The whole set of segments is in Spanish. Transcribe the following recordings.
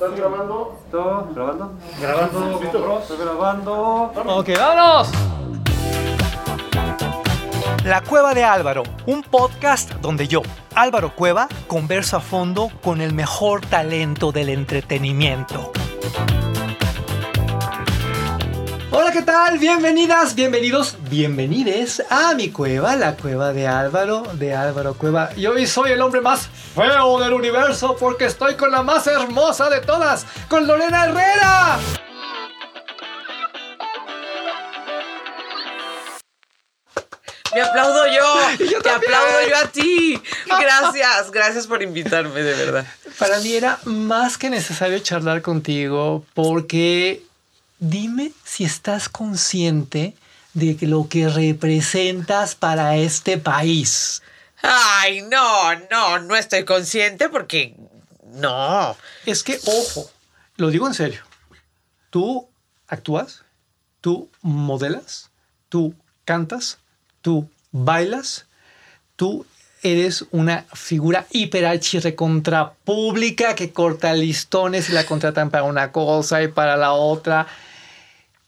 ¿Estás grabando? ¿Todo? ¿Grabando? Grabando. ¿Listo? Estoy grabando. Ok, vámonos. La Cueva de Álvaro, un podcast donde yo, Álvaro Cueva, converso a fondo con el mejor talento del entretenimiento. Hola, ¿qué tal? Bienvenidas, bienvenidos, bienvenides a mi cueva, la cueva de Álvaro, de Álvaro Cueva. Y hoy soy el hombre más feo del universo porque estoy con la más hermosa de todas, con Lorena Herrera. Me aplaudo yo. Yo Te aplaudo yo a ti. Gracias, gracias por invitarme, de verdad. Para mí era más que necesario charlar contigo porque dime si estás consciente de que lo que representas para este país. Ay, no, no, no estoy consciente porque no. Es que, ojo, lo digo en serio. Tú actúas, tú modelas, tú cantas, tú bailas, tú eres una figura hiperarchi recontra pública que corta listones y la contratan para una cosa y para la otra.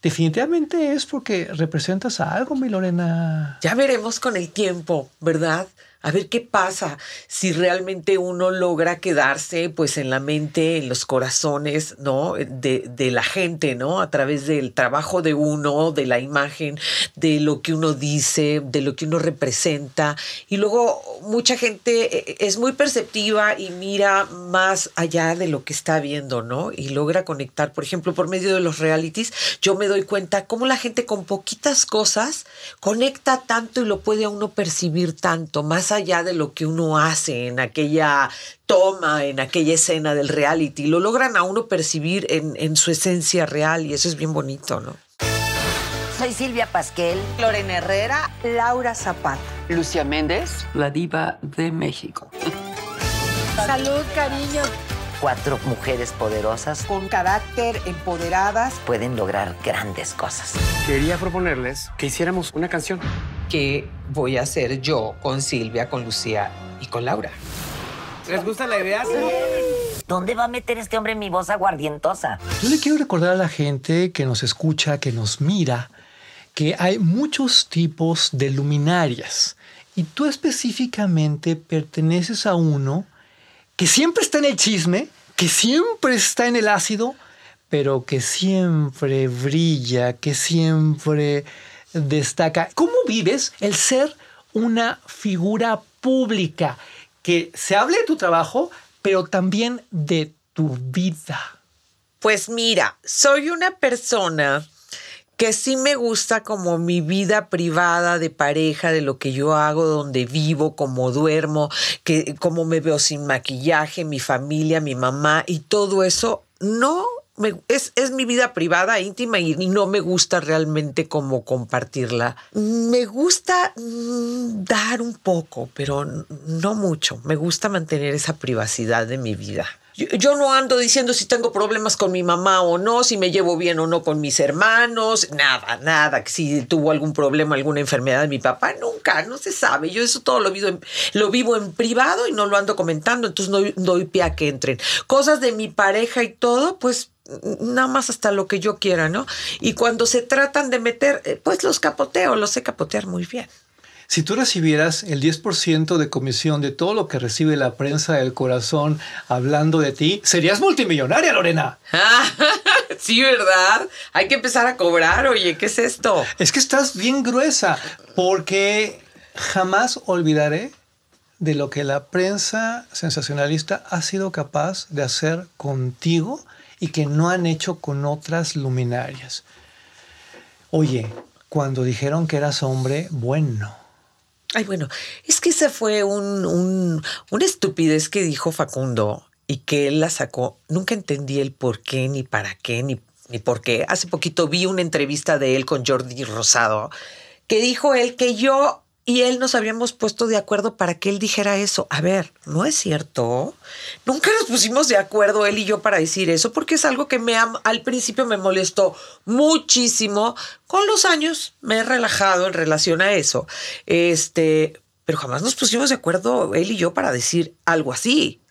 Definitivamente es porque representas algo, mi Lorena. Ya veremos con el tiempo, ¿verdad? A ver qué pasa si realmente uno logra quedarse pues en la mente, en los corazones, ¿no? De, de la gente, ¿no? A través del trabajo de uno, de la imagen, de lo que uno dice, de lo que uno representa. Y luego mucha gente eh, es muy perceptiva y mira más allá de lo que está viendo, ¿no? Y logra conectar, por ejemplo, por medio de los realities, yo me doy cuenta cómo la gente con poquitas cosas conecta tanto y lo puede a uno percibir tanto, más allá de lo que uno hace en aquella toma, en aquella escena del reality. Lo logran a uno percibir en, en su esencia real y eso es bien bonito, ¿no? Soy Silvia Pasquel. Lorena Herrera, Laura Zapata. Lucia Méndez. la diva de México. Salud, cariño. Cuatro mujeres poderosas Con carácter, empoderadas. pueden lograr grandes cosas. Quería proponerles que hiciéramos una canción. ¿Qué voy a hacer yo con Silvia, con Lucía y con Laura? ¿Les gusta la idea? ¿Dónde va a meter este hombre mi voz aguardientosa? Yo le quiero recordar a la gente que nos escucha, que nos mira, que hay muchos tipos de luminarias. Y tú específicamente perteneces a uno que siempre está en el chisme, que siempre está en el ácido, pero que siempre brilla, que siempre destaca. ¿Cómo vives el ser una figura pública? Que se hable de tu trabajo, pero también de tu vida. Pues mira, soy una persona que sí me gusta como mi vida privada de pareja, de lo que yo hago, donde vivo, cómo duermo, que cómo me veo sin maquillaje, mi familia, mi mamá y todo eso. No, es, es mi vida privada, íntima y no me gusta realmente como compartirla. Me gusta mm, dar un poco, pero no mucho. Me gusta mantener esa privacidad de mi vida. Yo, no ando diciendo si tengo problemas con mi mamá o no, si me llevo bien o no con mis hermanos, nada, nada, si tuvo algún problema, alguna enfermedad de mi papá, nunca, no se sabe. Yo eso todo lo vivo en, lo vivo en privado y no lo ando comentando, entonces no doy pie a que entren. Cosas de mi pareja y todo, pues nada más hasta lo que yo quiera, ¿no? Y cuando se tratan de meter, eh, pues los capoteo, los sé capotear muy bien. Si tú recibieras el 10% de comisión de todo lo que recibe la prensa del corazón hablando de ti, serías multimillonaria, Lorena. sí, ¿verdad? Hay que empezar a cobrar, oye, ¿qué es esto? Es que estás bien gruesa, porque jamás olvidaré de lo que la prensa sensacionalista ha sido capaz de hacer contigo y que no han hecho con otras luminarias. Oye, cuando dijeron que eras hombre, bueno. Ay, bueno, es que esa fue un, un- una estupidez que dijo Facundo y que él la sacó. Nunca entendí el por qué, ni para qué, ni, ni por qué. Hace poquito vi una entrevista de él con Jordi Rosado que dijo él que yo y él nos habíamos puesto de acuerdo para que él dijera eso. A ver, no es cierto. Nunca nos pusimos de acuerdo él y yo para decir eso, porque es algo que me al principio me molestó muchísimo. Con los años me he relajado en relación a eso. Este, pero jamás nos pusimos de acuerdo él y yo para decir algo así.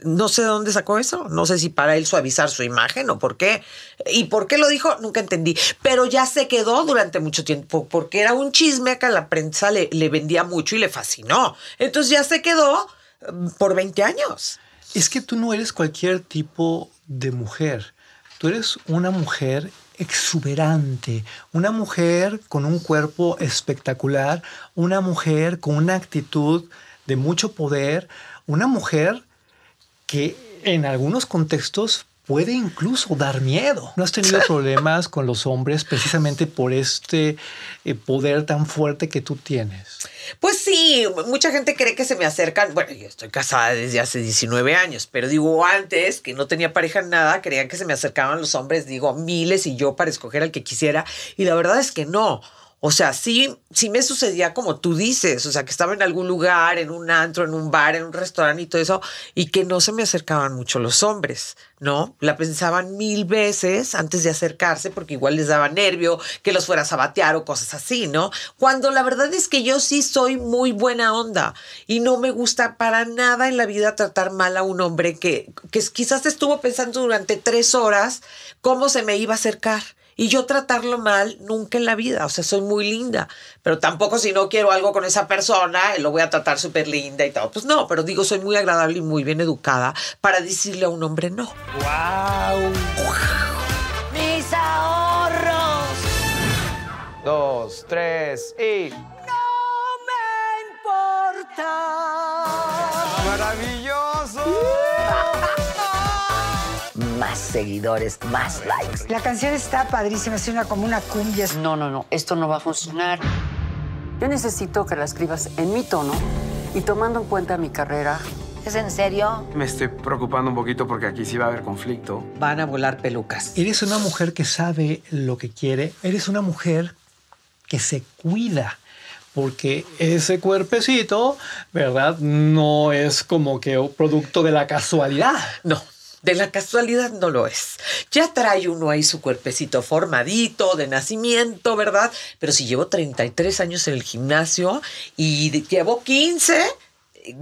No sé de dónde sacó eso. No sé si para él suavizar su imagen o por qué. ¿Y por qué lo dijo? Nunca entendí. Pero ya se quedó durante mucho tiempo porque era un chisme que a la prensa le, le vendía mucho y le fascinó. Entonces ya se quedó mm, por 20 años. Es que tú no eres cualquier tipo de mujer. Tú eres una mujer exuberante, una mujer con un cuerpo espectacular, una mujer con una actitud de mucho poder, una mujer que en algunos contextos puede incluso dar miedo. ¿No has tenido problemas con los hombres precisamente por este eh, poder tan fuerte que tú tienes? Pues sí, mucha gente cree que se me acercan. Bueno, yo estoy casada desde hace 19 años, pero digo, antes que no tenía pareja en nada, creían que se me acercaban los hombres, digo, miles y yo para escoger al que quisiera. Y la verdad es que no. O sea, sí, sí me sucedía como tú dices, o sea, que estaba en algún lugar, en un antro, en un bar, en un restaurante y todo eso, y que no se me acercaban mucho los hombres, ¿no? La pensaban mil veces antes de acercarse porque igual les daba nervio que los fueras a batear o cosas así, ¿no? Cuando la verdad es que yo sí soy muy buena onda y no me gusta para nada en la vida tratar mal a un hombre que, que quizás estuvo pensando durante tres horas cómo se me iba a acercar y yo tratarlo mal nunca en la vida. O sea, soy muy linda, pero tampoco si no quiero algo con esa persona, lo voy a tratar súper linda y todo. Pues no, pero digo, soy muy agradable y muy bien educada para decirle a un hombre no. ¡Wow! ¡Mis ahorros! Dos, tres y. ¡Maravilloso! Más seguidores, más likes. La canción está padrísima, es una como una cumbia. No, no, no, esto no va a funcionar. Yo necesito que la escribas en mi tono y tomando en cuenta mi carrera. ¿Es en serio? Me estoy preocupando un poquito porque aquí sí va a haber conflicto. Van a volar pelucas. Eres una mujer que sabe lo que quiere, eres una mujer que se cuida. Porque ese cuerpecito, ¿verdad? No es como que producto de la casualidad. No, de la casualidad no lo es. Ya trae uno ahí su cuerpecito formadito, de nacimiento, ¿verdad? Pero si llevo 33 años en el gimnasio y llevo 15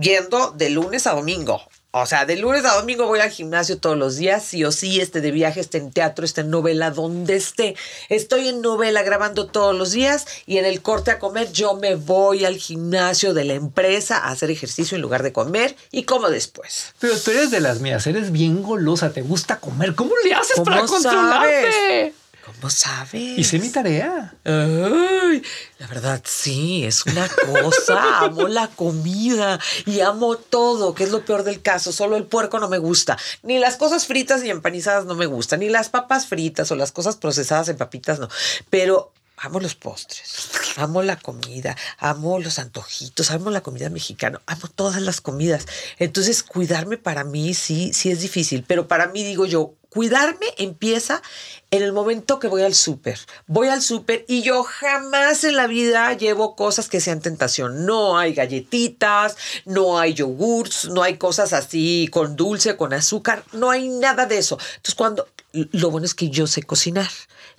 yendo de lunes a domingo. O sea, de lunes a domingo voy al gimnasio todos los días, sí o sí, esté de viaje, esté en teatro, esté en novela, donde esté. Estoy en novela grabando todos los días y en el corte a comer yo me voy al gimnasio de la empresa a hacer ejercicio en lugar de comer y como después. Pero tú eres de las mías, eres bien golosa, te gusta comer. ¿Cómo le haces ¿Cómo para controlarte? sabes? ¿Cómo sabes? Hice mi tarea. Ay, la verdad, sí, es una cosa. amo la comida y amo todo, que es lo peor del caso. Solo el puerco no me gusta. Ni las cosas fritas y empanizadas no me gustan. Ni las papas fritas o las cosas procesadas en papitas no. Pero amo los postres, amo la comida, amo los antojitos, amo la comida mexicana, amo todas las comidas. Entonces, cuidarme para mí sí, sí es difícil. Pero para mí, digo yo, cuidarme empieza en el momento que voy al súper. Voy al súper y yo jamás en la vida llevo cosas que sean tentación. No hay galletitas, no hay yogurts, no hay cosas así con dulce, con azúcar, no hay nada de eso. Entonces cuando lo bueno es que yo sé cocinar.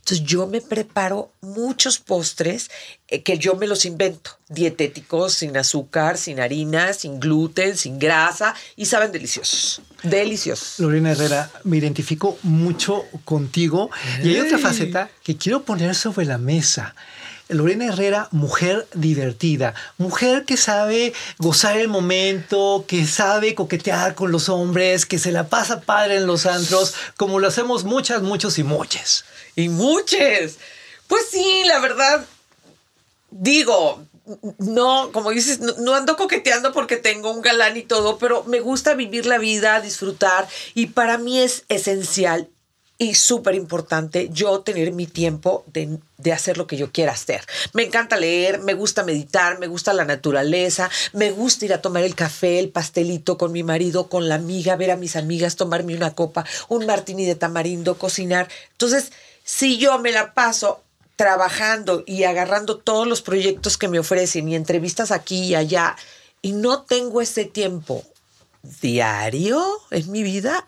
Entonces yo me preparo muchos postres eh, que yo me los invento, dietéticos, sin azúcar, sin harina, sin gluten, sin grasa y saben deliciosos, deliciosos. Lorena Herrera, me identifico mucho contigo y hay otra faceta que quiero poner sobre la mesa. Lorena Herrera, mujer divertida, mujer que sabe gozar el momento, que sabe coquetear con los hombres, que se la pasa padre en los antros, como lo hacemos muchas, muchos y muchas. Y muchas. Pues sí, la verdad, digo, no, como dices, no, no, ando coqueteando porque tengo un galán y todo, pero me gusta vivir la vida, disfrutar y para mí es esencial y súper importante yo tener mi tiempo de, de, hacer lo que yo quiera hacer. Me encanta leer, me gusta meditar, me gusta la naturaleza, me gusta ir a tomar el café, el pastelito con mi marido, con la amiga, ver a mis amigas, tomarme una copa, un martini de tamarindo, cocinar. Entonces, si yo me la paso trabajando y agarrando todos los proyectos que me ofrecen y entrevistas aquí y allá y no tengo ese tiempo diario en mi vida,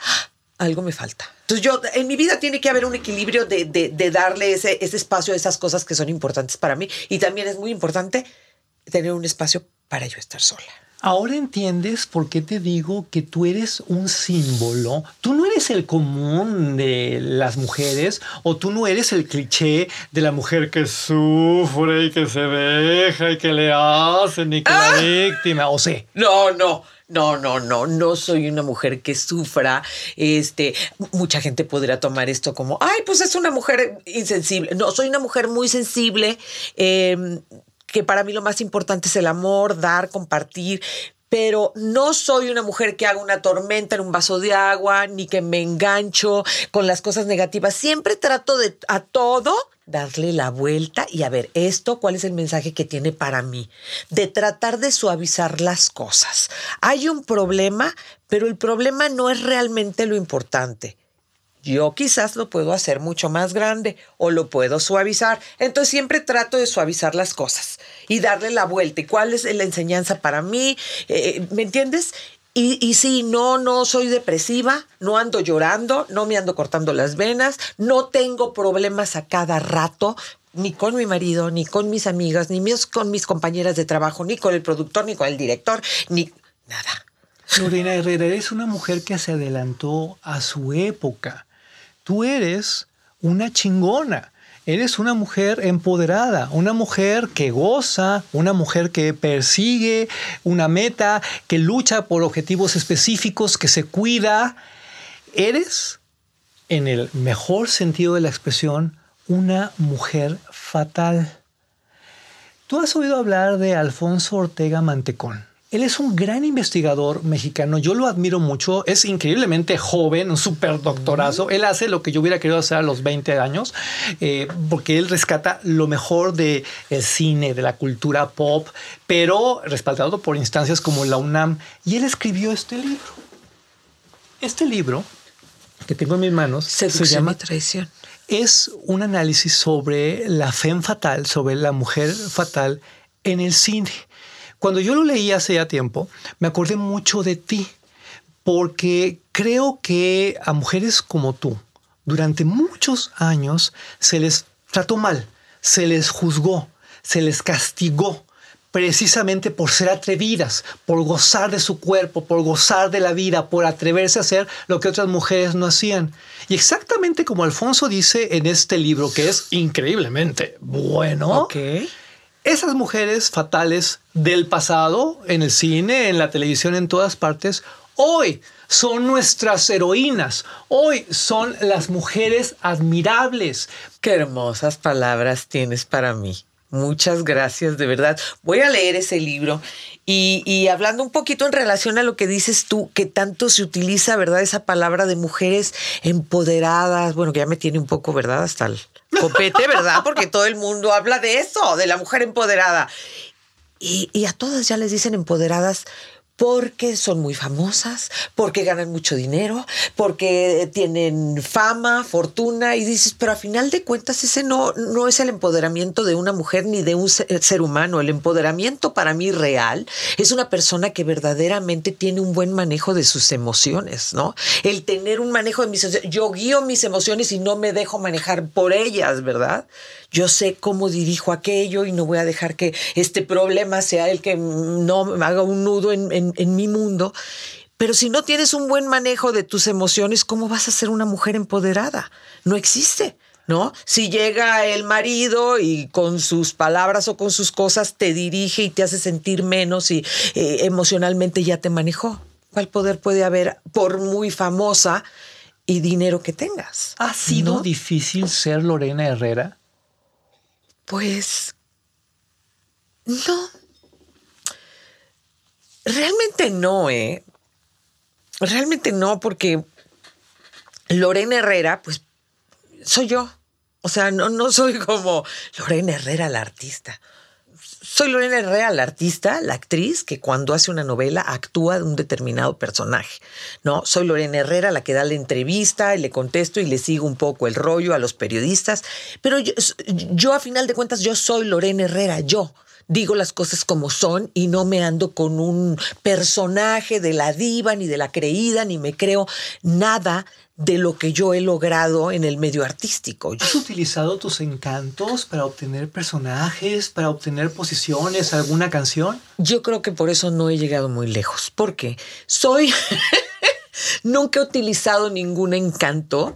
algo me falta. Entonces yo, en mi vida tiene que haber un equilibrio de, de, de darle ese, ese espacio a esas cosas que son importantes para mí y también es muy importante tener un espacio para yo estar sola. Ahora entiendes por qué te digo que tú eres un símbolo. Tú no eres el común de las mujeres o tú no eres el cliché de la mujer que sufre y que se deja y que le hacen y que la víctima. O sea, No, no. No, no, no, no soy una mujer que sufra. Este, mucha gente podría tomar esto como, ay, pues es una mujer insensible. No, soy una mujer muy sensible, eh, que para mí lo más importante es el amor, dar, compartir. Pero no soy una mujer que haga una tormenta en un vaso de agua, ni que me engancho con las cosas negativas. Siempre trato de a todo darle la vuelta y a ver esto, cuál es el mensaje que tiene para mí, de tratar de suavizar las cosas. Hay un problema, pero el problema no es realmente lo importante. Yo quizás lo puedo hacer mucho más grande o lo puedo suavizar. Entonces siempre trato de suavizar las cosas y darle la vuelta. ¿Y cuál es la enseñanza para mí? Eh, ¿Me entiendes? Y, y sí, no, no soy depresiva, no ando llorando, no me ando cortando las venas, no tengo problemas a cada rato, ni con mi marido, ni con mis amigas, ni mis- con mis compañeras de trabajo, ni con el productor, ni con el director, ni nada. Lorena Herrera, eres una mujer que se adelantó a su época. Tú eres una chingona. Eres una mujer empoderada, una mujer que goza, una mujer que persigue una meta, que lucha por objetivos específicos, que se cuida. Eres, en el mejor sentido de la expresión, una mujer fatal. Tú has oído hablar de Alfonso Ortega Mantecón. Él es un gran investigador mexicano, yo lo admiro mucho, es increíblemente joven, un súper doctorazo. Él hace lo que yo hubiera querido hacer a los 20 años, eh, porque él rescata lo mejor del cine, de la cultura pop, pero respaldado por instancias como la UNAM. Y él escribió este libro. Este libro que tengo en mis manos se llama y traición. es un análisis sobre la femme fatal, sobre la mujer fatal en el cine. Cuando yo lo leí hace ya tiempo, me acordé mucho de ti, porque creo que a mujeres como tú, durante muchos años, se les trató mal, se les juzgó, se les castigó precisamente por ser atrevidas, por gozar de su cuerpo, por gozar de la vida, por atreverse a hacer lo que otras mujeres no hacían. Y exactamente como Alfonso dice en este libro, que es increíblemente bueno, Ok. Esas mujeres fatales del pasado, en el cine, en la televisión, en todas partes, hoy son nuestras heroínas, hoy son las mujeres admirables. Qué hermosas palabras tienes para mí. Muchas gracias, de verdad. Voy a leer ese libro y, hablando un poquito en relación a lo que dices tú, que tanto se utiliza, ¿verdad? Esa palabra de mujeres empoderadas, bueno, que ya me tiene un poco, ¿verdad? Hasta el copete, ¿verdad? Porque todo el mundo habla de eso, de la mujer empoderada. Y, y a todas ya les dicen empoderadas porque son muy famosas, porque ganan mucho dinero, porque tienen fama, fortuna, y dices, pero a final de cuentas ese no, no es el empoderamiento de una mujer ni de un ser, ser humano. El empoderamiento para mí real es una persona que verdaderamente tiene un buen manejo de sus emociones, ¿no? El tener un manejo de mis emociones. Yo guío mis emociones y no me dejo manejar por ellas, ¿verdad? Yo sé cómo dirijo aquello y no voy a dejar que este problema sea el que no me haga un nudo en, en- en mi mundo. Pero si no tienes un buen manejo de tus emociones, ¿cómo vas a ser una mujer empoderada? No existe. ¿No? Si llega el marido y con sus palabras o con sus cosas te dirige y te hace sentir menos y eh, emocionalmente ya te manejó. ¿Cuál poder puede haber por muy famosa y dinero que tengas? ¿Ha sido ¿No? difícil ser Lorena Herrera? Pues no. Realmente no, ¿eh? Realmente no, porque Lorena Herrera, pues soy yo. O sea, no, no soy como Lorena Herrera, la artista. Soy Lorena Herrera, la artista, la actriz que cuando hace una novela actúa de un determinado personaje. No, soy Lorena Herrera, la que da la entrevista y le contesto y le sigo un poco el rollo a los periodistas. Pero yo, yo a final de cuentas, yo soy Lorena Herrera, yo. Digo las cosas como son y no me ando con un personaje de la diva ni de la creída, ni me creo nada de lo que yo he logrado en el medio artístico. ¿Has utilizado tus encantos para obtener personajes, para obtener posiciones, alguna canción? Yo creo que por eso no he llegado muy lejos, porque soy... Nunca he utilizado ningún encanto,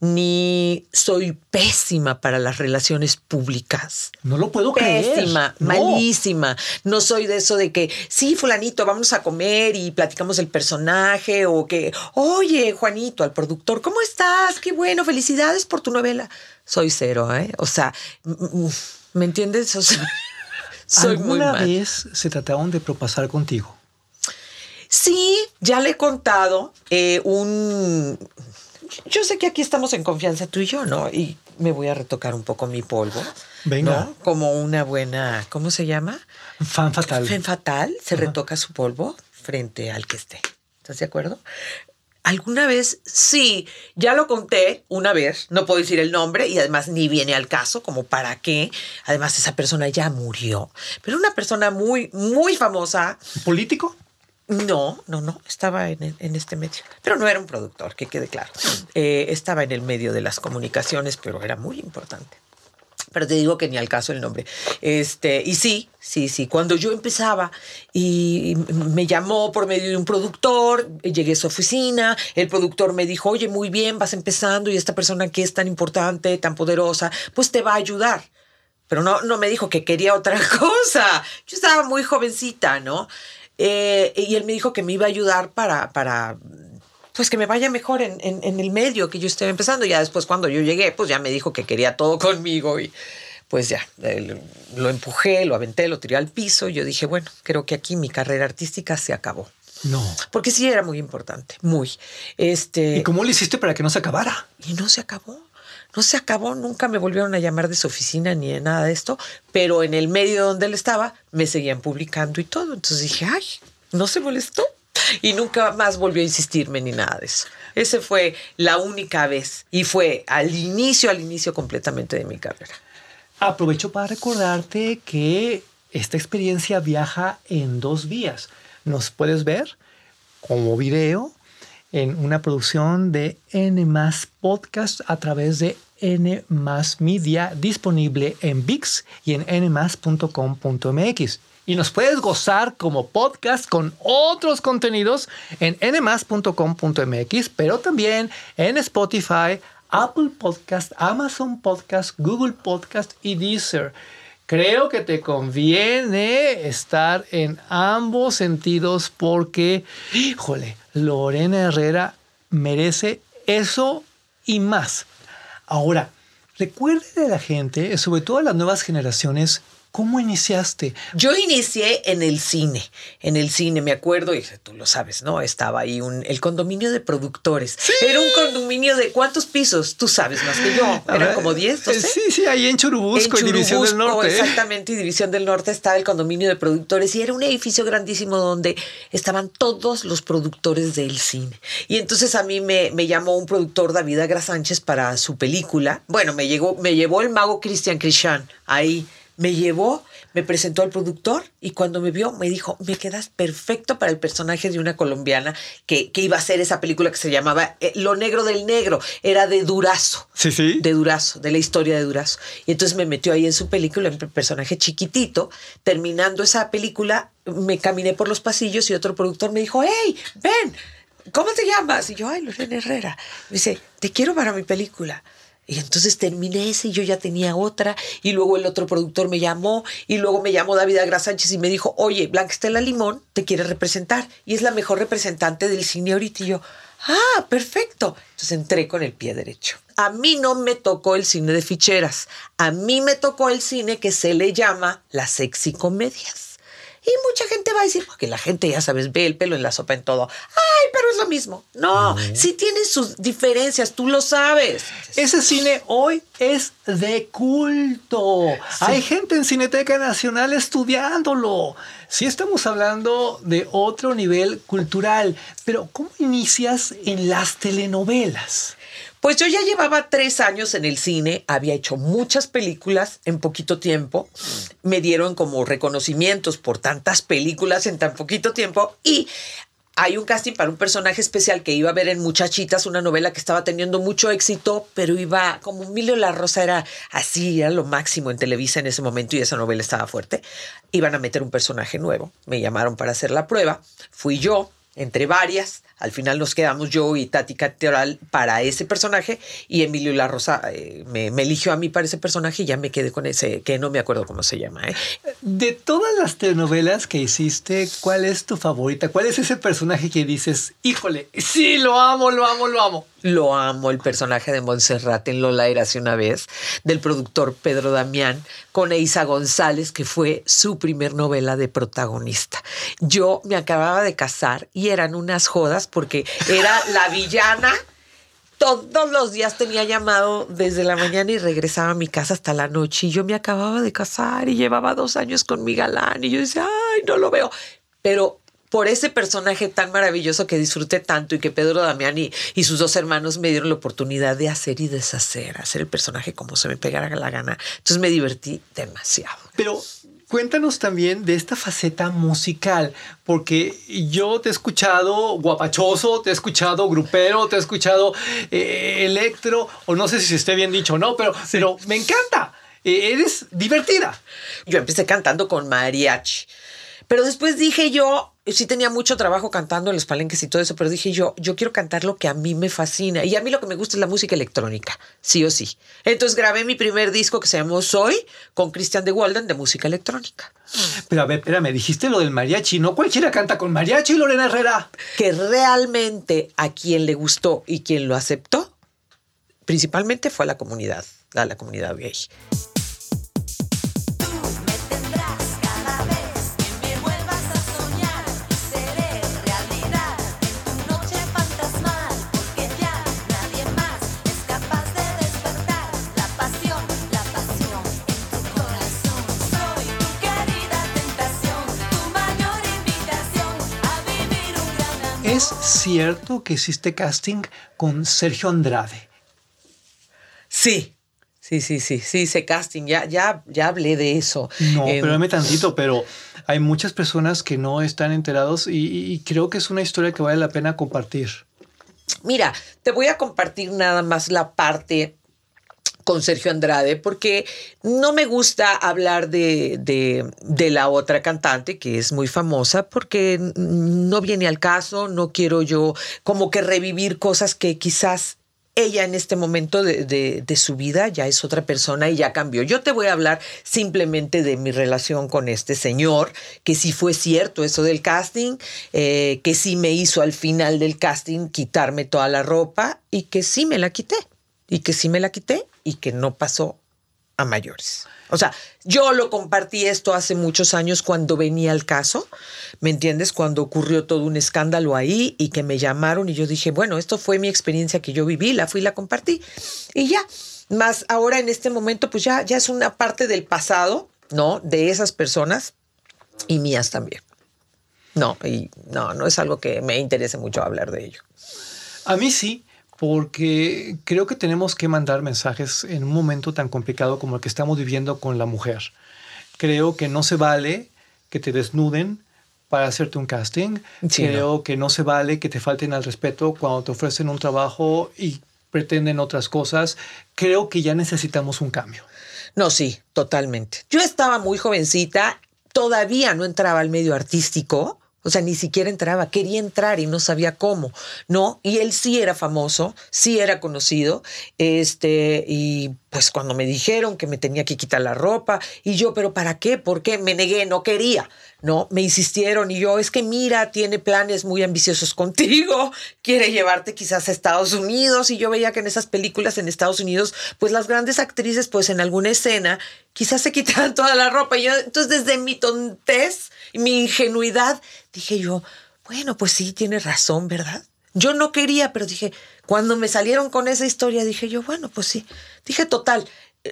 ni soy pésima para las relaciones públicas. No lo puedo creer. Pésima, No. malísima. No soy de eso de que, sí, fulanito, vamos a comer y platicamos el personaje, o que, oye, Juanito, al productor, ¿cómo estás? Qué bueno, felicidades por tu novela. Soy cero, ¿eh? O sea, m- m- ¿me entiendes? O sea, soy muy ¿Alguna mal. vez se trataron de propasar contigo? Sí, ya le he contado eh, un... Yo sé que aquí estamos en confianza tú y yo, ¿no? Y me voy a retocar un poco mi polvo. Venga. ¿no? Como una buena, ¿cómo se llama? Fan fatal. Fen fatal, se retoca su polvo frente al que esté. ¿Estás de acuerdo? Alguna vez, sí, ya lo conté una vez, no puedo decir el nombre y además ni viene al caso, como para qué. Además, esa persona ya murió, pero una persona muy, muy famosa, ¿Político? No, no, no, estaba en, en este medio, pero no era un productor, que quede claro. Eh, estaba en el medio de las comunicaciones, pero era muy importante. Pero te digo que ni al caso el nombre. Este, y sí, sí, sí. Cuando yo empezaba y me llamó por medio de un productor, llegué a su oficina, el productor me dijo, oye, muy bien, vas empezando y esta persona que es tan importante, tan poderosa, pues te va a ayudar. Pero no, no me dijo que quería otra cosa. Yo estaba muy jovencita, ¿no? Eh, y él me dijo que me iba a ayudar para, para pues que me vaya mejor en, en- en el medio que yo esté empezando. Ya después cuando yo llegué, pues ya me dijo que quería todo conmigo y pues ya, eh, lo empujé, lo aventé, lo tiré al piso. Y yo dije, bueno, creo que aquí mi carrera artística se acabó. No. Porque sí era muy importante, muy. Este, ¿Y cómo le hiciste para que no se acabara? y no se acabó. No se acabó, nunca me volvieron a llamar de su oficina ni de nada de esto, pero en el medio donde él estaba me seguían publicando y todo. Entonces dije, ay, no se molestó. Y nunca más volvió a insistirme ni nada de eso. Ese fue la única vez y fue al inicio, al inicio completamente de mi carrera. Aprovecho para recordarte que esta experiencia viaja en dos vías. Nos puedes ver como video en una producción de N Podcast a través de N Media disponible en VIX y en nmas.com.mx. Y nos puedes gozar como podcast con otros contenidos en nmas.com.mx, pero también en Spotify, Apple Podcast, Amazon Podcast, Google Podcast y Deezer. Creo que te conviene estar en ambos sentidos porque, híjole, Lorena Herrera merece eso y más. Ahora, recuerde a la gente, sobre todo a las nuevas generaciones, ¿cómo iniciaste? Yo inicié en el cine, en el cine, me acuerdo, y tú lo sabes, ¿no? Estaba ahí un, el condominio de productores. Era un condominio de cuántos pisos, tú sabes más que yo. Eran como 10, 12. Eh, Sí, sí, ahí en Churubusco, en, División del Norte. ¿eh? Exactamente, y División del Norte estaba el condominio de productores y era un edificio grandísimo donde estaban todos los productores del cine. Y entonces a mí me, me llamó un productor, David Agra Sánchez, para su película. Bueno, me, llegó, me llevó el mago Cristian Christian ahí. Me llevó, me presentó al productor y cuando me vio me dijo, me quedas perfecto para el personaje de una colombiana que, que iba a hacer esa película que se llamaba eh, Lo Negro del Negro. Era de Durazo Sí, sí. de Durazo, de la historia de Durazo. Y entonces me metió ahí en su película, en personaje chiquitito. Terminando esa película, me caminé por los pasillos y otro productor me dijo, hey, ven, ¿cómo te llamas? Y yo, ay, Lorena Herrera. Me dice, te quiero para mi película. Y entonces terminé ese y yo ya tenía otra. Y luego el otro productor me llamó. Y luego me llamó David Agra Sánchez y me dijo, oye, Blanca Estela Limón te quiere representar. Y es la mejor representante del cine ahorita. Y yo, ah, perfecto. Entonces entré con el pie derecho. A mí no me tocó el cine de ficheras. A mí me tocó el cine que se le llama las sexy comedias. Y mucha gente va a decir, porque la gente, ya sabes, ve el pelo en la sopa en todo. Ay, pero es lo mismo. No, sí tiene sus diferencias, tú lo sabes. Ese cine hoy es de culto. Hay gente en Cineteca Nacional estudiándolo. Sí estamos hablando de otro nivel cultural, pero ¿cómo inicias en las telenovelas? Pues yo ya llevaba tres años en el cine, había hecho muchas películas en poquito tiempo, me dieron como reconocimientos por tantas películas en tan poquito tiempo y hay un casting para un personaje especial que iba a ver en Muchachitas, una novela que estaba teniendo mucho éxito, pero iba, como Emilio La Rosa era así, era lo máximo en Televisa en ese momento y esa novela estaba fuerte, iban a meter un personaje nuevo. Me llamaron para hacer la prueba, fui yo, entre varias, al final nos quedamos yo y Tati Cateral para ese personaje y Emilio La Rosa eh, me, eligió a mí para ese personaje y ya me quedé con ese, que no me acuerdo cómo se llama. ¿eh? De todas las telenovelas que hiciste, ¿cuál es tu favorita? ¿Cuál es ese personaje que dices, híjole, sí, lo amo, lo amo, lo amo? Lo amo, el personaje de Montserrat en Lola Érase una vez, del productor Pedro Damián, con Eiza González, que fue su primer novela de protagonista. Yo me acababa de casar y eran unas jodas porque era la villana. Todos los días tenía llamado desde la mañana y regresaba a mi casa hasta la noche. Y yo me acababa de casar y llevaba dos años con mi galán. Y yo decía, ay, no lo veo. Pero por ese personaje tan maravilloso que disfruté tanto y que Pedro Damián y, sus dos hermanos me dieron la oportunidad de hacer y deshacer, hacer el personaje como se me pegara la gana. Entonces me divertí demasiado. Pero cuéntanos también de esta faceta musical, porque yo te he escuchado guapachoso, te he escuchado grupero, te he escuchado eh, electro, o no sé si esté bien dicho o no, pero, sí. pero me encanta. Eh, eres divertida. Yo empecé cantando con mariachi. Pero después dije yo, sí tenía mucho trabajo cantando en los palenques y todo eso, pero dije yo, yo quiero cantar lo que a mí me fascina. Y a mí lo que me gusta es la música electrónica, sí o sí. Entonces grabé mi primer disco que se llamó Soy con Christian de Walden de música electrónica. Pero a ver, espérame, dijiste lo del mariachi. No cualquiera canta con mariachi, Lorena Herrera. Que realmente a quien le gustó y quien lo aceptó, principalmente fue a la comunidad, a la comunidad gay. ¿Es cierto que hiciste casting con Sergio Andrade? Sí, sí, sí, sí, sí, hice casting, ya, ya, ya hablé de eso. No, eh, espérame tantito, pero hay muchas personas que no están enterados y, y creo que es una historia que vale la pena compartir. Mira, te voy a compartir nada más la parte con Sergio Andrade, porque no me gusta hablar de, de, la otra cantante, que es muy famosa, porque no viene al caso, no quiero yo como que revivir cosas que quizás ella en este momento de, de, de, su vida ya es otra persona y ya cambió. Yo te voy a hablar simplemente de mi relación con este señor, que sí fue cierto eso del casting, eh, que sí me hizo al final del casting quitarme toda la ropa y que sí me la quité. Y que sí me la quité y que no pasó a mayores. O sea, yo lo compartí esto hace muchos años cuando venía el caso, ¿me entiendes? Cuando ocurrió todo un escándalo ahí y que me llamaron y yo dije, bueno, esto fue mi experiencia que yo viví, la fui y la compartí y ya. Más ahora en este momento, pues ya, ya es una parte del pasado, ¿no? De esas personas y mías también. No, y no, no es algo que me interese mucho hablar de ello. A mí sí, porque creo que tenemos que mandar mensajes en un momento tan complicado como el que estamos viviendo con la mujer. Creo que no se vale que te desnuden para hacerte un casting. Sí, creo no. que no se vale que te falten al respeto cuando te ofrecen un trabajo y pretenden otras cosas. Creo que ya necesitamos un cambio. No, sí, totalmente. Yo estaba muy jovencita, todavía no entraba al medio artístico. O sea, ni siquiera entraba, quería entrar y no sabía cómo, ¿no? Y él sí era famoso, sí era conocido, este, y pues cuando me dijeron que me tenía que quitar la ropa, y yo, pero ¿para qué? ¿Por qué? Me negué, no quería, ¿no? Me insistieron y yo, es que mira, tiene planes muy ambiciosos contigo, quiere llevarte quizás a Estados Unidos, y yo veía que en esas películas en Estados Unidos, pues las grandes actrices, pues en alguna escena, quizás se quitaban toda la ropa, y yo, entonces desde mi tontez, mi ingenuidad, dije yo, bueno, pues sí, tiene razón, ¿verdad? Yo no quería, pero dije, cuando me salieron con esa historia, dije yo, bueno, pues sí. Dije, total,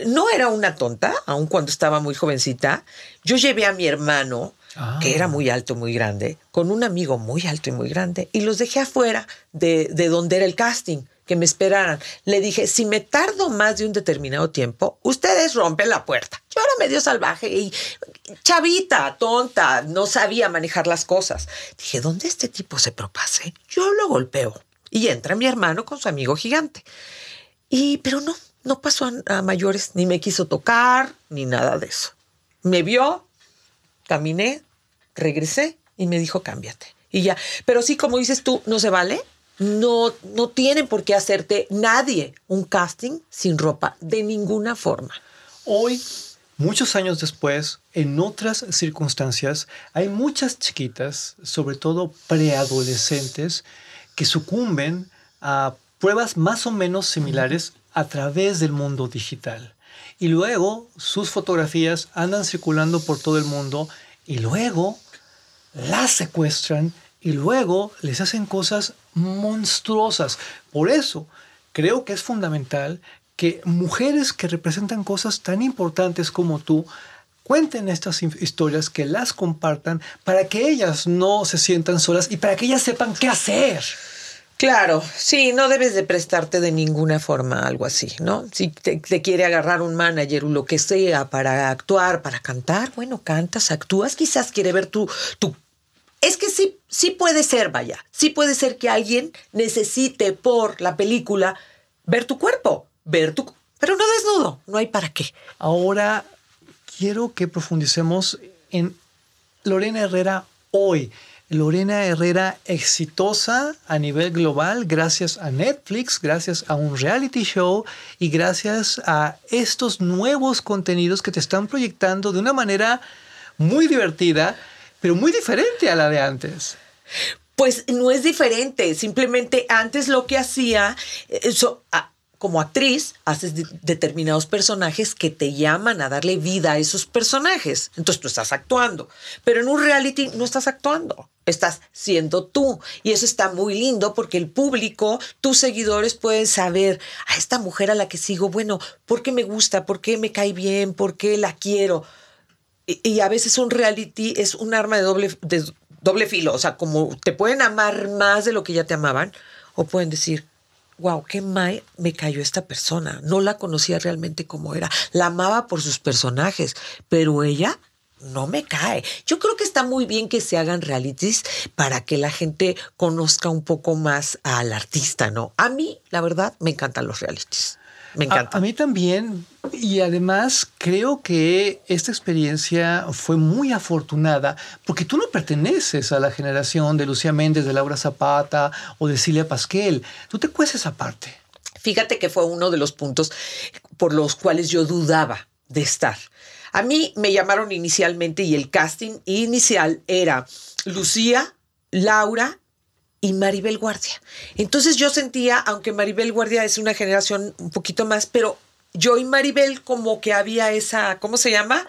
no era una tonta, aun cuando estaba muy jovencita. Yo llevé a mi hermano, ah. que era muy alto, muy grande, con un amigo muy alto y muy grande, y los dejé afuera de, de donde era el casting. que me esperaran. Le dije, si me tardo más de un determinado tiempo, ustedes rompen la puerta. Yo era medio salvaje y chavita, tonta, no sabía manejar las cosas. Dije, ¿dónde este tipo se propase? Yo lo golpeo. Y entra mi hermano con su amigo gigante. Y, pero no, no pasó a, a mayores, ni me quiso tocar, ni nada de eso. Me vio, caminé, regresé y me dijo, cámbiate. Y ya, pero sí, como dices tú, no se vale. No, no tienen por qué hacerte nadie un casting sin ropa, de ninguna forma. Hoy, muchos años después, en otras circunstancias, hay muchas chiquitas, sobre todo preadolescentes, que sucumben a pruebas más o menos similares a través del mundo digital. Y luego sus fotografías andan circulando por todo el mundo y luego las secuestran y luego les hacen cosas monstruosas. Por eso creo que es fundamental que mujeres que representan cosas tan importantes como tú cuenten estas historias, que las compartan para que ellas no se sientan solas y para que ellas sepan qué hacer. Claro, sí, no debes de prestarte de ninguna forma algo así, ¿no? Si te, te, quiere agarrar un manager o lo que sea para actuar, para cantar, bueno, cantas, actúas, quizás quiere ver tu, tu... Es que sí, sí puede ser, vaya, sí puede ser que alguien necesite por la película ver tu cuerpo, ver tu... Pero no desnudo, no hay para qué. Ahora quiero que profundicemos en Lorena Herrera hoy. Lorena Herrera exitosa a nivel global gracias a Netflix, gracias a un reality show y gracias a estos nuevos contenidos que te están proyectando de una manera muy divertida, pero muy diferente a la de antes. Pues no es diferente, simplemente antes lo que hacía, eso, como actriz, haces de determinados personajes que te llaman a darle vida a esos personajes. Entonces tú estás actuando. Pero en un reality no estás actuando. Estás siendo tú. Y eso está muy lindo porque el público, tus seguidores pueden saber a esta mujer a la que sigo, bueno, ¿por qué me gusta? ¿Por qué me cae bien? ¿Por qué la quiero? Y, y a veces un reality es un arma de doble, de doble filo. O sea, como te pueden amar más de lo que ya te amaban o pueden decir, wow, qué mal me cayó esta persona. No la conocía realmente como era. La amaba por sus personajes, pero ella no me cae. Yo creo que está muy bien que se hagan realities para que la gente conozca un poco más al artista, ¿no? A mí, la verdad, me encantan los realities. Me encanta. A, a, mí también. Y además creo que esta experiencia fue muy afortunada porque tú no perteneces a la generación de Lucía Méndez, de Laura Zapata o de Silvia Pasquel. Tú te cueces aparte. Fíjate que fue uno de los puntos por los cuales yo dudaba de estar. A mí me llamaron inicialmente y el casting inicial era Lucía, Laura y Maribel Guardia. Entonces yo sentía, aunque Maribel Guardia es una generación un poquito más, pero yo y Maribel como que había esa, ¿cómo se llama?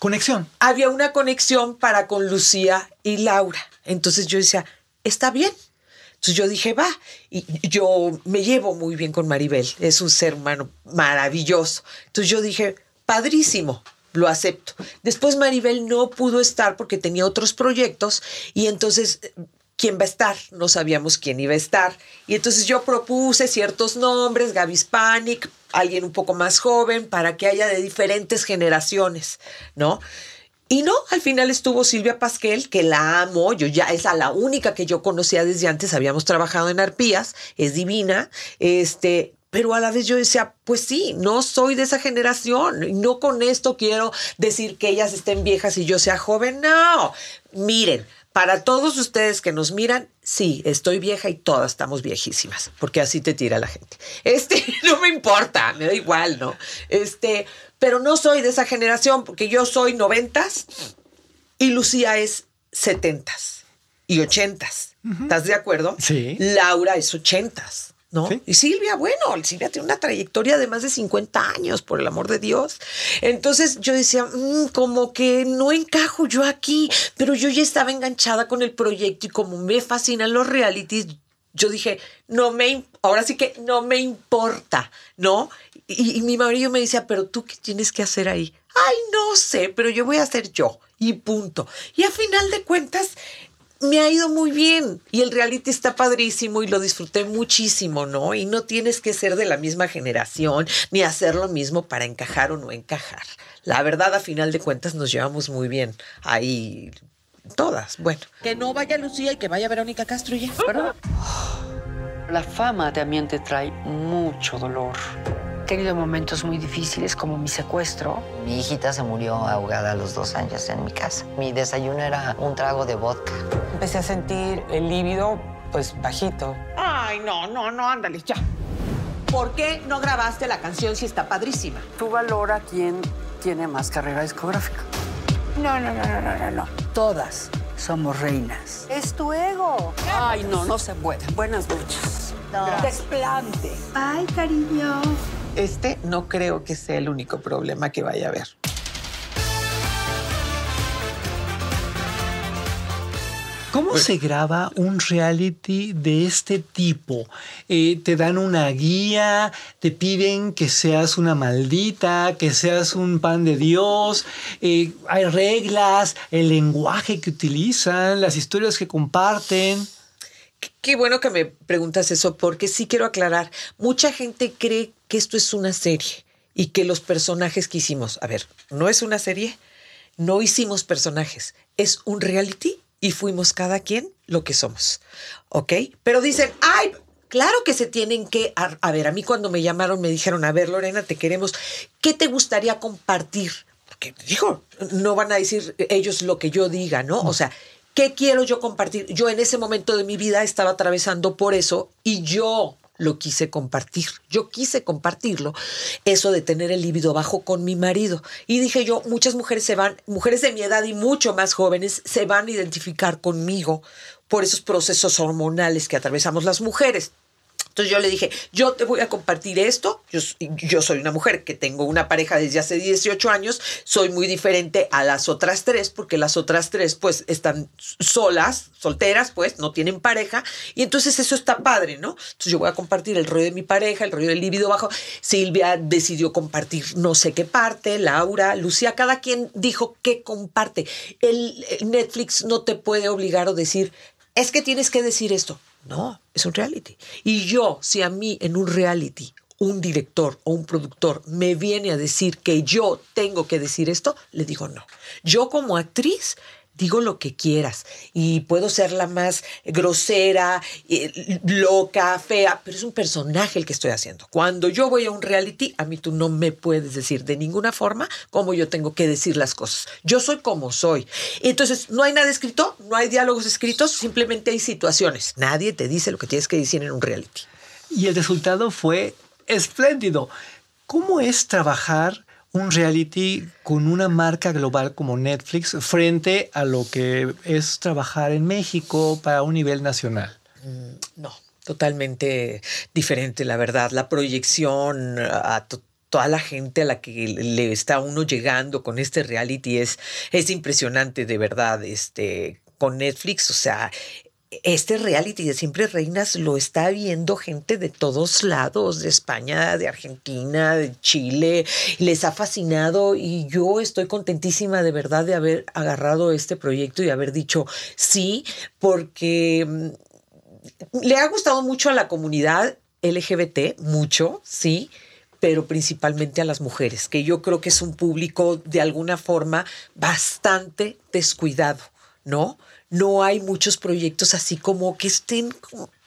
Conexión. Había una conexión para con Lucía y Laura. Entonces yo decía, está bien. Entonces yo dije, va, y yo me llevo muy bien con Maribel, es un ser humano maravilloso. Entonces yo dije, padrísimo, lo acepto. Después Maribel no pudo estar porque tenía otros proyectos y entonces quién va a estar, no sabíamos quién iba a estar. Y entonces yo propuse ciertos nombres, Gaby Spanik, alguien un poco más joven, para que haya de diferentes generaciones, ¿no? Y no, al final estuvo Silvia Pasquel, que la amo, yo ya es a la única que yo conocía desde antes, habíamos trabajado en Arpías, es divina, este, pero a la vez yo decía, pues sí, no soy de esa generación, no con esto quiero decir que ellas estén viejas y yo sea joven, no, miren, para todos ustedes que nos miran, sí, estoy vieja y todas estamos viejísimas, porque así te tira la gente. Este, no me importa, me da igual, ¿no? Este, pero no soy de esa generación, porque yo soy noventas y Lucía es setentas y ochentas. Uh -huh. ¿Estás de acuerdo? Sí. Laura es ochentas. ¿No? ¿Sí? Y Silvia, bueno, Silvia tiene una trayectoria de más de 50 años, por el amor de Dios. Entonces yo decía, mmm, como que no encajo yo aquí, pero yo ya estaba enganchada con el proyecto y como me fascinan los realities, yo dije, no me, ahora sí que no me importa, ¿no? Y, y mi marido me decía, pero tú qué tienes que hacer ahí? Ay, no sé, pero yo voy a hacer yo y punto. Y a final de cuentas, me ha ido muy bien y el reality está padrísimo y lo disfruté muchísimo, ¿no? Y no tienes que ser de la misma generación ni hacer lo mismo para encajar o no encajar. La verdad, a final de cuentas, nos llevamos muy bien ahí todas. Bueno, Que no vaya Lucía y que vaya Verónica Castro y ya. La fama también te trae mucho dolor. He tenido momentos muy difíciles como mi secuestro. Mi hijita se murió ahogada a los dos años en mi casa. Mi desayuno era un trago de vodka. Empecé a sentir el líbido, pues, bajito. Ay, no, no, no, ándale, ya. ¿Por qué no grabaste la canción si está padrísima? Tú valora quién tiene más carrera discográfica. No, no, no, no, no, no, no. Todas somos reinas. Es tu ego. Ay, no, no se puede. Buenas noches. Desplante. Ay, cariño. Este no creo que sea el único problema que vaya a haber. ¿Cómo se graba un reality de este tipo? Eh, ¿Te dan una guía? ¿Te piden que seas una maldita? ¿Que seas un pan de Dios? Eh, ¿Hay reglas? ¿El lenguaje que utilizan? ¿Las historias que comparten? Qué- Qué bueno que me preguntas eso, porque sí quiero aclarar. Mucha gente cree que esto es una serie y que los personajes que hicimos, a ver, no es una serie, no hicimos personajes, es un reality y fuimos cada quien lo que somos, ¿ok? Pero dicen, ay, claro que se tienen que, a, a ver, a mí cuando me llamaron me dijeron, a ver, Lorena, te queremos, ¿qué te gustaría compartir? Porque digo, no van a decir ellos lo que yo diga, ¿no? O sea, ¿qué quiero yo compartir? Yo en ese momento de mi vida estaba atravesando por eso y yo lo quise compartir. Yo quise compartirlo, eso de tener el líbido bajo con mi marido. Y dije yo, muchas mujeres se van, mujeres de mi edad y mucho más jóvenes, se van a identificar conmigo por esos procesos hormonales que atravesamos las mujeres. Entonces yo le dije, yo te voy a compartir esto. Yo, soy una mujer que tengo una pareja desde hace 18 años. Soy muy diferente a las otras tres porque las otras tres pues están solas, solteras pues, no tienen pareja. Y entonces eso está padre, ¿no? Entonces yo voy a compartir el rollo de mi pareja, el rollo del líbido bajo. Silvia decidió compartir no sé qué parte, Laura, Lucía, cada quien dijo qué comparte. El Netflix no te puede obligar o decir, es que tienes que decir esto. No, es un reality. Y yo, si a mí en un reality un director o un productor me viene a decir que yo tengo que decir esto, le digo no. Yo como actriz digo lo que quieras y puedo ser la más grosera, eh, loca, fea, pero es un personaje el que estoy haciendo. Cuando yo voy a un reality, a mí tú no me puedes decir de ninguna forma cómo yo tengo que decir las cosas. Yo soy como soy. Entonces, no hay nada escrito, no hay diálogos escritos, simplemente hay situaciones. Nadie te dice lo que tienes que decir en un reality. Y el resultado fue espléndido. ¿Cómo es trabajar un reality con una marca global como Netflix frente a lo que es trabajar en México para un nivel nacional? No, totalmente diferente, la verdad. La proyección a to- toda la gente a la que le está uno llegando con este reality es, es impresionante, de verdad. Este, con Netflix, o sea, este reality de Siempre Reinas lo está viendo gente de todos lados, de España, de Argentina, de Chile, les ha fascinado y yo estoy contentísima de verdad de haber agarrado este proyecto y haber dicho sí, porque mm, le ha gustado mucho a la comunidad LGBT, mucho, sí, pero principalmente a las mujeres, que yo creo que es un público de alguna forma bastante descuidado, ¿no? No hay muchos proyectos así como que estén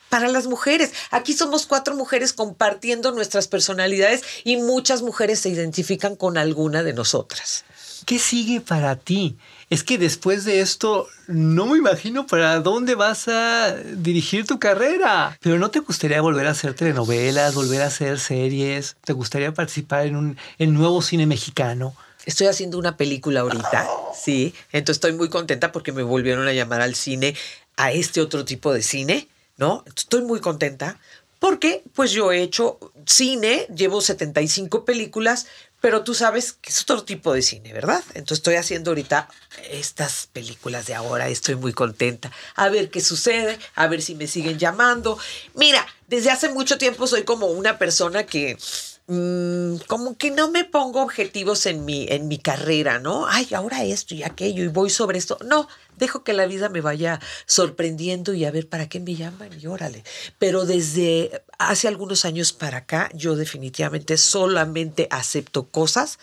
para las mujeres. Aquí somos cuatro mujeres compartiendo nuestras personalidades y muchas mujeres se identifican con alguna de nosotras. ¿Qué sigue para ti? Es que después de esto no me imagino para dónde vas a dirigir tu carrera. Pero ¿no te gustaría volver a hacer telenovelas, volver a hacer series? ¿Te gustaría participar en un nuevo cine mexicano? Estoy haciendo una película ahorita, sí. Entonces estoy muy contenta porque me volvieron a llamar al cine, a este otro tipo de cine, ¿no? Estoy muy contenta porque pues yo he hecho cine, llevo 75 películas, pero tú sabes que es otro tipo de cine, ¿verdad? Entonces estoy haciendo ahorita estas películas de ahora, estoy muy contenta. A ver qué sucede, a ver si me siguen llamando. Mira, desde hace mucho tiempo soy como una persona que mm, como que no me pongo objetivos en mi, en mi carrera, ¿no? Ay, ahora esto y aquello y voy sobre esto. No, dejo que la vida me vaya sorprendiendo y a ver para qué me llaman y órale. Pero desde hace algunos años para acá, yo definitivamente solamente acepto cosas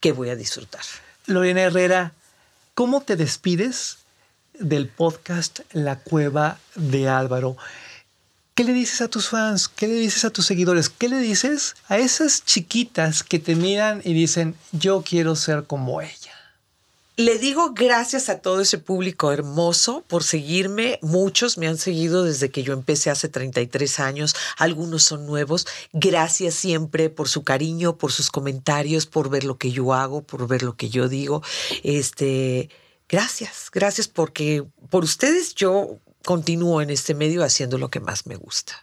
que voy a disfrutar. Lorena Herrera, ¿cómo te despides del podcast La Cueva de Álvaro? ¿Qué le dices a tus fans? ¿Qué le dices a tus seguidores? ¿Qué le dices a esas chiquitas que te miran y dicen, yo quiero ser como ella? Le digo gracias a todo ese público hermoso por seguirme. Muchos me han seguido desde que yo empecé hace 33 años. Algunos son nuevos. Gracias siempre por su cariño, por sus comentarios, por ver lo que yo hago, por ver lo que yo digo. Este, gracias, gracias porque por ustedes yo continúo en este medio haciendo lo que más me gusta.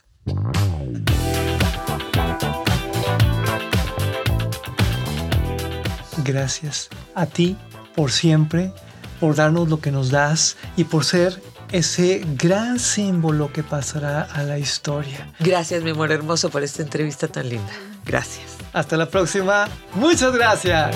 Gracias a ti por siempre, por darnos lo que nos das y por ser ese gran símbolo que pasará a la historia. Gracias, mi amor hermoso, por esta entrevista tan linda. Gracias. Hasta la próxima. Muchas gracias.